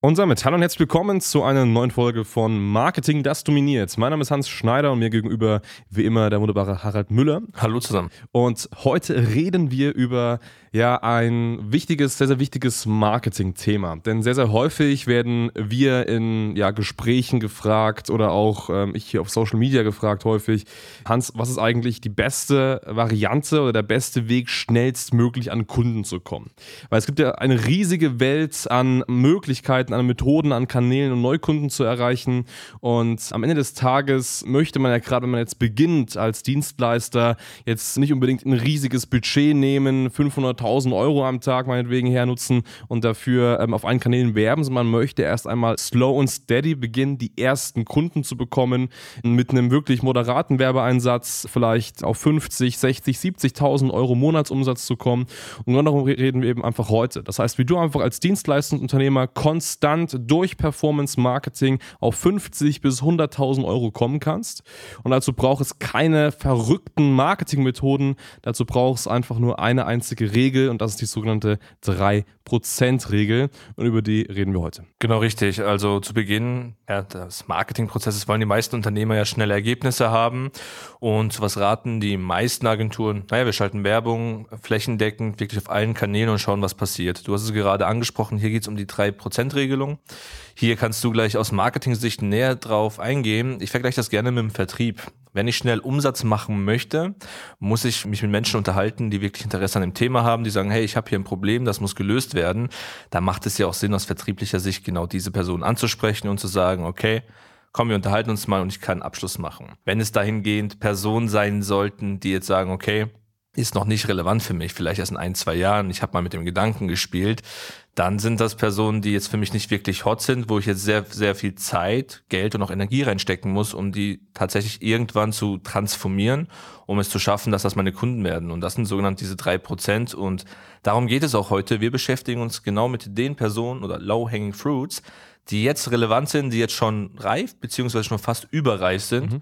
Und damit hallo und herzlich willkommen zu einer neuen Folge von Marketing, das dominiert. Mein Name ist Hans Schneider und mir gegenüber wie immer der wunderbare Harald Müller. Hallo zusammen. Und heute reden wir über ja ein wichtiges, sehr, sehr wichtiges Marketing-Thema. Denn sehr, sehr häufig werden wir in ja, Gesprächen gefragt oder auch ähm, ich hier auf Social Media gefragt häufig, Hans, was ist eigentlich die beste Variante oder der beste Weg, schnellstmöglich an Kunden zu kommen? Weil es gibt ja eine riesige Welt an Möglichkeiten, an Methoden, an Kanälen, um Neukunden zu erreichen. Und am Ende des Tages möchte man ja gerade, wenn man jetzt beginnt als Dienstleister, jetzt nicht unbedingt ein riesiges Budget nehmen, 500 1000 Euro am Tag meinetwegen hernutzen und dafür ähm, auf allen Kanälen werben, sondern man möchte erst einmal slow und steady beginnen, die ersten Kunden zu bekommen, mit einem wirklich moderaten Werbeeinsatz vielleicht auf 50, 60, 70.000 Euro Monatsumsatz zu kommen. Und genau darum reden wir eben einfach heute. Das heißt, wie du einfach als Dienstleistungsunternehmer konstant durch Performance Marketing auf 50 bis 100.000 Euro kommen kannst. Und dazu braucht es keine verrückten Marketingmethoden. Dazu braucht es einfach nur eine einzige Regel Regel und das ist die sogenannte 3%-Regel und über die reden wir heute. Genau richtig. Also zu Beginn ja, des Marketingprozesses wollen die meisten Unternehmer ja schnelle Ergebnisse haben und was raten die meisten Agenturen? Naja, wir schalten Werbung flächendeckend wirklich auf allen Kanälen und schauen, was passiert. Du hast es gerade angesprochen, hier geht es um die 3%-Regelung. Hier kannst du gleich aus Marketing-Sicht näher drauf eingehen. Ich vergleiche das gerne mit dem Vertrieb. Wenn ich schnell Umsatz machen möchte, muss ich mich mit Menschen unterhalten, die wirklich Interesse an dem Thema haben, die sagen, hey, ich habe hier ein Problem, das muss gelöst werden. Da macht es ja auch Sinn, aus vertrieblicher Sicht genau diese Person anzusprechen und zu sagen, okay, komm, wir unterhalten uns mal und ich kann Abschluss machen. Wenn es dahingehend Personen sein sollten, die jetzt sagen, okay, ist noch nicht relevant für mich, vielleicht erst in ein, zwei Jahren, ich habe mal mit dem Gedanken gespielt, dann sind das Personen, die jetzt für mich nicht wirklich hot sind, wo ich jetzt sehr, sehr viel Zeit, Geld und auch Energie reinstecken muss, um die tatsächlich irgendwann zu transformieren, um es zu schaffen, dass das meine Kunden werden. Und das sind sogenannte diese drei Prozent. Und darum geht es auch heute. Wir beschäftigen uns genau mit den Personen oder low-hanging fruits, die jetzt relevant sind, die jetzt schon reif, beziehungsweise schon fast überreif sind. Mhm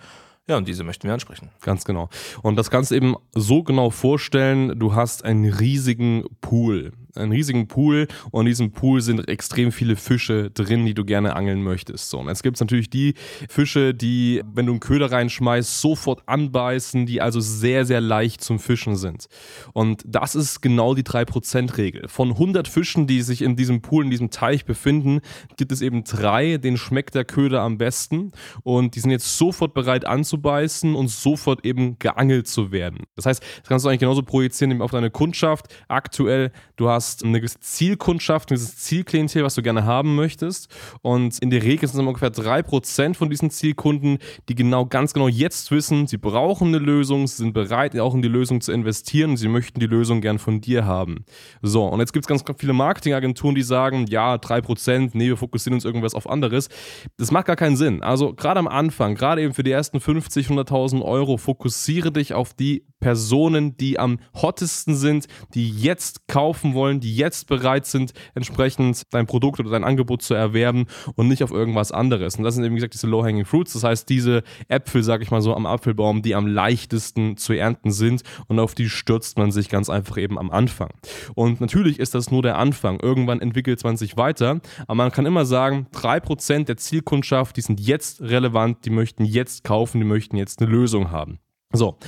ja, und diese möchten wir ansprechen. Ganz genau. Und das kannst du eben so genau vorstellen, du hast einen riesigen Pool einen riesigen Pool und in diesem Pool sind extrem viele Fische drin, die du gerne angeln möchtest. So, und jetzt gibt es natürlich die Fische, die, wenn du einen Köder reinschmeißt, sofort anbeißen, die also sehr, sehr leicht zum Fischen sind. Und das ist genau die 3%-Regel. Von 100 Fischen, die sich in diesem Pool, in diesem Teich befinden, gibt es eben drei, denen schmeckt der Köder am besten und die sind jetzt sofort bereit anzubeißen und sofort eben geangelt zu werden. Das heißt, das kannst du eigentlich genauso projizieren auf deine Kundschaft. Aktuell, du hast hast eine gewisse Zielkundschaft, dieses Zielklientel, was du gerne haben möchtest. Und in der Regel sind es ungefähr 3% von diesen Zielkunden, die genau ganz genau jetzt wissen, sie brauchen eine Lösung, sie sind bereit, auch in die Lösung zu investieren und sie möchten die Lösung gern von dir haben. So, und jetzt gibt es ganz viele Marketingagenturen, die sagen, ja, 3%, nee, wir fokussieren uns irgendwas auf anderes. Das macht gar keinen Sinn. Also gerade am Anfang, gerade eben für die ersten 50, 100.000 Euro, fokussiere dich auf die Personen, die am hottesten sind, die jetzt kaufen wollen, die jetzt bereit sind, entsprechend dein Produkt oder dein Angebot zu erwerben und nicht auf irgendwas anderes. Und das sind eben, gesagt, diese Low-Hanging Fruits. Das heißt, diese Äpfel, sag ich mal so, am Apfelbaum, die am leichtesten zu ernten sind und auf die stürzt man sich ganz einfach eben am Anfang. Und natürlich ist das nur der Anfang. Irgendwann entwickelt man sich weiter. Aber man kann immer sagen, 3% der Zielkundschaft, die sind jetzt relevant, die möchten jetzt kaufen, die möchten jetzt eine Lösung haben. So,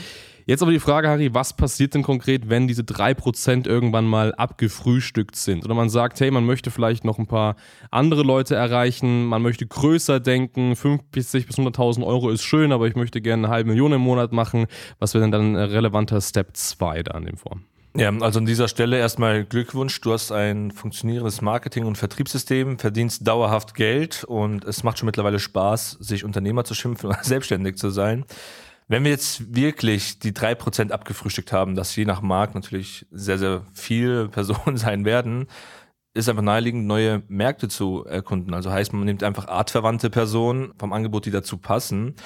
Jetzt aber die Frage, Harry, was passiert denn konkret, wenn diese 3% irgendwann mal abgefrühstückt sind? Oder man sagt, hey, man möchte vielleicht noch ein paar andere Leute erreichen, man möchte größer denken, 50 bis 100.000 Euro ist schön, aber ich möchte gerne eine halbe Million im Monat machen. Was wäre denn dann ein relevanter Step 2 da an dem Form? Ja, also an dieser Stelle erstmal Glückwunsch. Du hast ein funktionierendes Marketing- und Vertriebssystem, verdienst dauerhaft Geld und es macht schon mittlerweile Spaß, sich Unternehmer zu schimpfen oder selbstständig zu sein. Wenn wir jetzt wirklich die drei Prozent abgefrühstückt haben, dass je nach Markt natürlich sehr, sehr viele Personen sein werden, ist einfach naheliegend, neue Märkte zu erkunden. Also heißt, man nimmt einfach artverwandte Personen vom Angebot, die dazu passen.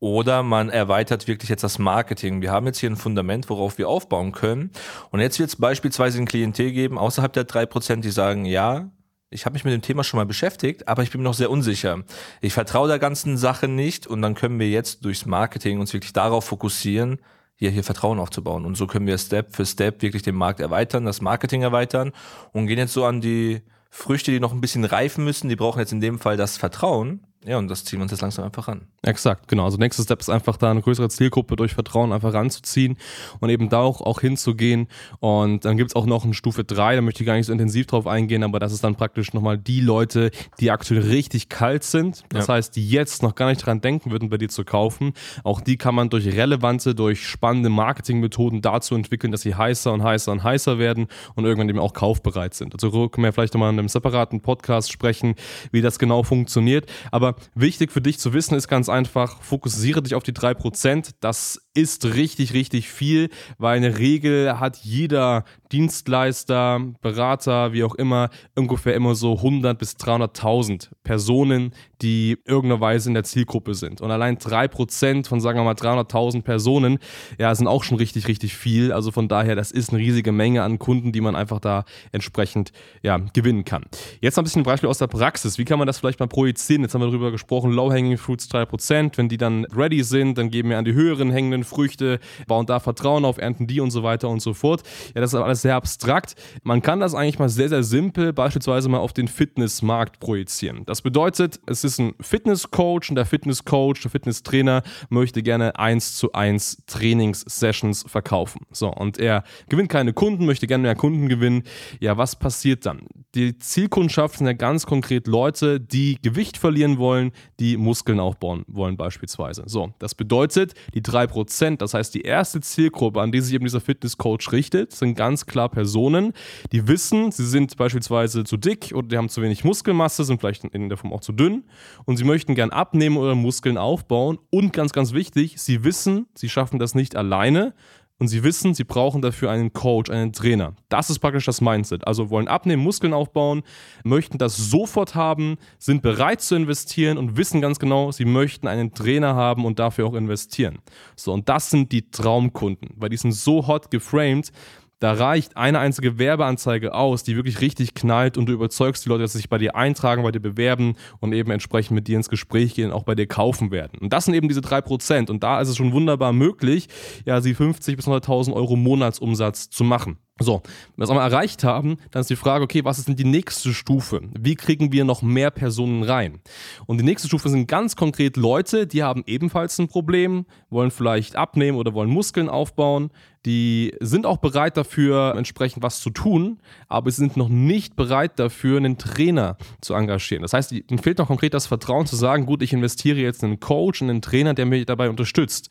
Oder man erweitert wirklich jetzt das Marketing. Wir haben jetzt hier ein Fundament, worauf wir aufbauen können. Und jetzt wird es beispielsweise ein Klientel geben, außerhalb der drei Prozent, die sagen, ja, ich habe mich mit dem Thema schon mal beschäftigt, aber ich bin mir noch sehr unsicher. Ich vertraue der ganzen Sache nicht und dann können wir jetzt durchs Marketing uns wirklich darauf fokussieren, hier, hier Vertrauen aufzubauen. Und so können wir Step für Step wirklich den Markt erweitern, das Marketing erweitern und gehen jetzt so an die Früchte, die noch ein bisschen reifen müssen. Die brauchen jetzt in dem Fall das Vertrauen. Ja, und das ziehen wir uns jetzt langsam einfach ran. Exakt, genau. Also nächster Step ist einfach da eine größere Zielgruppe durch Vertrauen einfach ranzuziehen und eben da auch, auch hinzugehen. Und dann gibt es auch noch eine Stufe 3, da möchte ich gar nicht so intensiv drauf eingehen, aber das ist dann praktisch nochmal die Leute, die aktuell richtig kalt sind. Das ja. heißt, die jetzt noch gar nicht dran denken würden, bei dir zu kaufen. Auch die kann man durch relevante, durch spannende Marketingmethoden dazu entwickeln, dass sie heißer und heißer und heißer werden und irgendwann eben auch kaufbereit sind. Also können wir vielleicht nochmal in einem separaten Podcast sprechen, wie das genau funktioniert. Aber wichtig für dich zu wissen ist ganz einfach, fokussiere dich auf die 3%. Das ist richtig, richtig viel, weil in der Regel hat jeder Dienstleister, Berater, wie auch immer, ungefähr immer so 100 bis 300.000 Personen, die irgendeiner Weise in der Zielgruppe sind. Und allein 3% von, sagen wir mal, 300.000 Personen, ja, sind auch schon richtig, richtig viel. Also von daher, das ist eine riesige Menge an Kunden, die man einfach da entsprechend, ja, gewinnen kann. Jetzt noch ein bisschen ein Beispiel aus der Praxis. Wie kann man das vielleicht mal projizieren? Jetzt haben wir darüber gesprochen, Low-Hanging Fruits 3%. Wenn die dann ready sind, dann geben wir an die höheren hängenden Früchte, bauen da Vertrauen auf, ernten die und so weiter und so fort. Ja, das ist alles sehr abstrakt. Man kann das eigentlich mal sehr, sehr simpel beispielsweise mal auf den Fitnessmarkt projizieren. Das bedeutet, es ist ein Fitnesscoach und der Fitnesscoach, der Fitnesstrainer möchte gerne 1 zu 1 Trainingssessions verkaufen. So, und er gewinnt keine Kunden, möchte gerne mehr Kunden gewinnen. Ja, was passiert dann? Die Zielkundschaft sind ja ganz konkret Leute, die Gewicht verlieren wollen, die Muskeln aufbauen wollen beispielsweise. So, das bedeutet, die 3%, das heißt die erste Zielgruppe, an die sich eben dieser Fitnesscoach richtet, sind ganz klar Personen, die wissen, sie sind beispielsweise zu dick oder die haben zu wenig Muskelmasse, sind vielleicht in der Form auch zu dünn und sie möchten gern abnehmen oder Muskeln aufbauen. Und ganz, ganz wichtig, sie wissen, sie schaffen das nicht alleine, und sie wissen, sie brauchen dafür einen Coach, einen Trainer. Das ist praktisch das Mindset. Also wollen abnehmen, Muskeln aufbauen, möchten das sofort haben, sind bereit zu investieren und wissen ganz genau, sie möchten einen Trainer haben und dafür auch investieren. So, und das sind die Traumkunden, weil die sind so hot geframed, da reicht eine einzige Werbeanzeige aus, die wirklich richtig knallt und du überzeugst die Leute, dass sie sich bei dir eintragen, bei dir bewerben und eben entsprechend mit dir ins Gespräch gehen, auch bei dir kaufen werden. Und das sind eben diese drei Prozent. Und da ist es schon wunderbar möglich, ja, sie 50 bis 100.000 Euro Monatsumsatz zu machen. So, wenn wir das einmal erreicht haben, dann ist die Frage, okay, was ist denn die nächste Stufe? Wie kriegen wir noch mehr Personen rein? Und die nächste Stufe sind ganz konkret Leute, die haben ebenfalls ein Problem, wollen vielleicht abnehmen oder wollen Muskeln aufbauen, die sind auch bereit dafür, entsprechend was zu tun, aber sie sind noch nicht bereit dafür, einen Trainer zu engagieren. Das heißt, ihnen fehlt noch konkret das Vertrauen zu sagen, gut, ich investiere jetzt in einen Coach, in einen Trainer, der mich dabei unterstützt.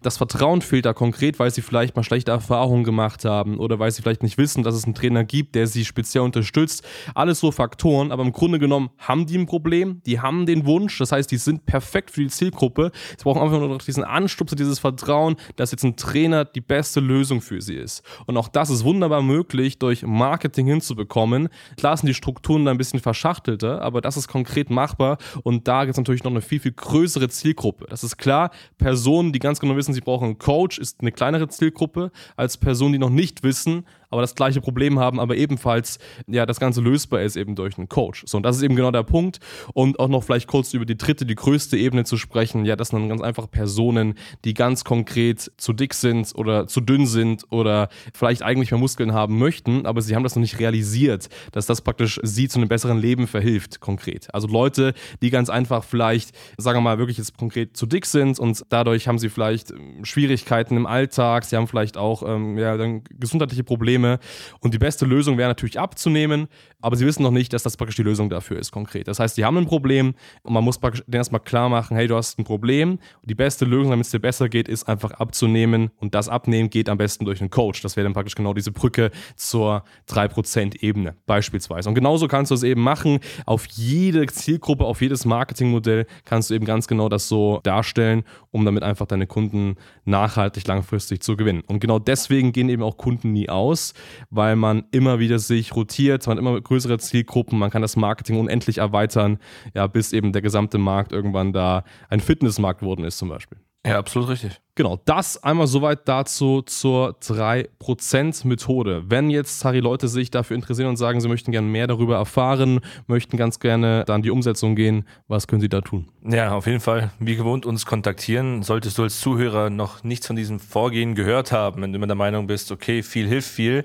Das Vertrauen fehlt da konkret, weil sie vielleicht mal schlechte Erfahrungen gemacht haben oder weil sie vielleicht nicht wissen, dass es einen Trainer gibt, der sie speziell unterstützt. Alles so Faktoren, aber im Grunde genommen haben die ein Problem, die haben den Wunsch, das heißt, die sind perfekt für die Zielgruppe. Sie brauchen einfach nur noch diesen Anstupser, dieses Vertrauen, dass jetzt ein Trainer die beste Lösung für sie ist. Und auch das ist wunderbar möglich, durch Marketing hinzubekommen. Klar sind die Strukturen da ein bisschen verschachtelter, aber das ist konkret machbar und da gibt es natürlich noch eine viel, viel größere Zielgruppe. Das ist klar, Personen, die ganz genau wissen, sie brauchen einen Coach, ist eine kleinere Zielgruppe als Personen, die noch nicht wissen, aber das gleiche Problem haben, aber ebenfalls ja das Ganze lösbar ist eben durch einen Coach. So, und das ist eben genau der Punkt. Und auch noch vielleicht kurz über die dritte, die größte Ebene zu sprechen. Ja, das sind dann ganz einfach Personen, die ganz konkret zu dick sind oder zu dünn sind oder vielleicht eigentlich mehr Muskeln haben möchten, aber sie haben das noch nicht realisiert, dass das praktisch sie zu einem besseren Leben verhilft, konkret. Also Leute, die ganz einfach vielleicht, sagen wir mal, wirklich jetzt konkret zu dick sind und dadurch haben sie vielleicht ähm, Schwierigkeiten im Alltag, sie haben vielleicht auch ähm, ja, dann gesundheitliche Probleme Probleme. Und die beste Lösung wäre natürlich abzunehmen, aber sie wissen noch nicht, dass das praktisch die Lösung dafür ist, konkret. Das heißt, sie haben ein Problem und man muss praktisch denen erstmal klar machen, hey, du hast ein Problem. Und die beste Lösung, damit es dir besser geht, ist einfach abzunehmen. Und das Abnehmen geht am besten durch einen Coach. Das wäre dann praktisch genau diese Brücke zur 3%-Ebene beispielsweise. Und genauso kannst du es eben machen. Auf jede Zielgruppe, auf jedes Marketingmodell kannst du eben ganz genau das so darstellen, um damit einfach deine Kunden nachhaltig langfristig zu gewinnen. Und genau deswegen gehen eben auch Kunden nie aus, muss, weil man immer wieder sich rotiert, man hat immer größere Zielgruppen, man kann das Marketing unendlich erweitern, ja, bis eben der gesamte Markt irgendwann da ein Fitnessmarkt geworden ist zum Beispiel. Ja, absolut richtig. Genau, das einmal soweit dazu zur 3%-Methode. Wenn jetzt, Harry, Leute sich dafür interessieren und sagen, sie möchten gerne mehr darüber erfahren, möchten ganz gerne dann die Umsetzung gehen, was können sie da tun? Ja, auf jeden Fall, wie gewohnt, uns kontaktieren. Solltest du als Zuhörer noch nichts von diesem Vorgehen gehört haben, wenn du immer der Meinung bist, okay, viel hilft viel,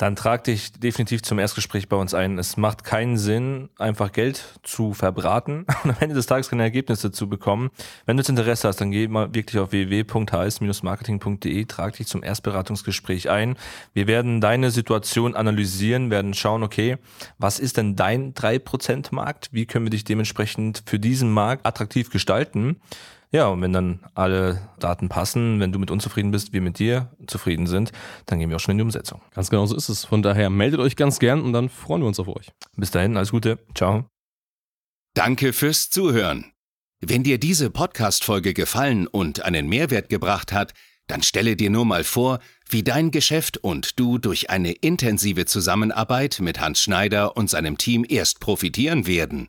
dann trag dich definitiv zum Erstgespräch bei uns ein. Es macht keinen Sinn, einfach Geld zu verbraten und am Ende des Tages keine Ergebnisse zu bekommen. Wenn du jetzt Interesse hast, dann geh mal wirklich auf www.hs-marketing.de, trag dich zum Erstberatungsgespräch ein. Wir werden deine Situation analysieren, werden schauen, okay, was ist denn dein 3% Markt? Wie können wir dich dementsprechend für diesen Markt attraktiv gestalten? Ja, und wenn dann alle Daten passen, wenn du mit uns zufrieden bist, wir mit dir zufrieden sind, dann gehen wir auch schon in die Umsetzung. Ganz genau so ist es. Von daher meldet euch ganz gern und dann freuen wir uns auf euch. Bis dahin, alles Gute. Ciao. Danke fürs Zuhören. Wenn dir diese Podcast-Folge gefallen und einen Mehrwert gebracht hat, dann stelle dir nur mal vor, wie dein Geschäft und du durch eine intensive Zusammenarbeit mit Hans Schneider und seinem Team erst profitieren werden.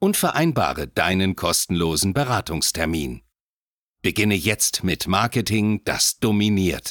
und vereinbare deinen kostenlosen Beratungstermin. Beginne jetzt mit Marketing, das dominiert.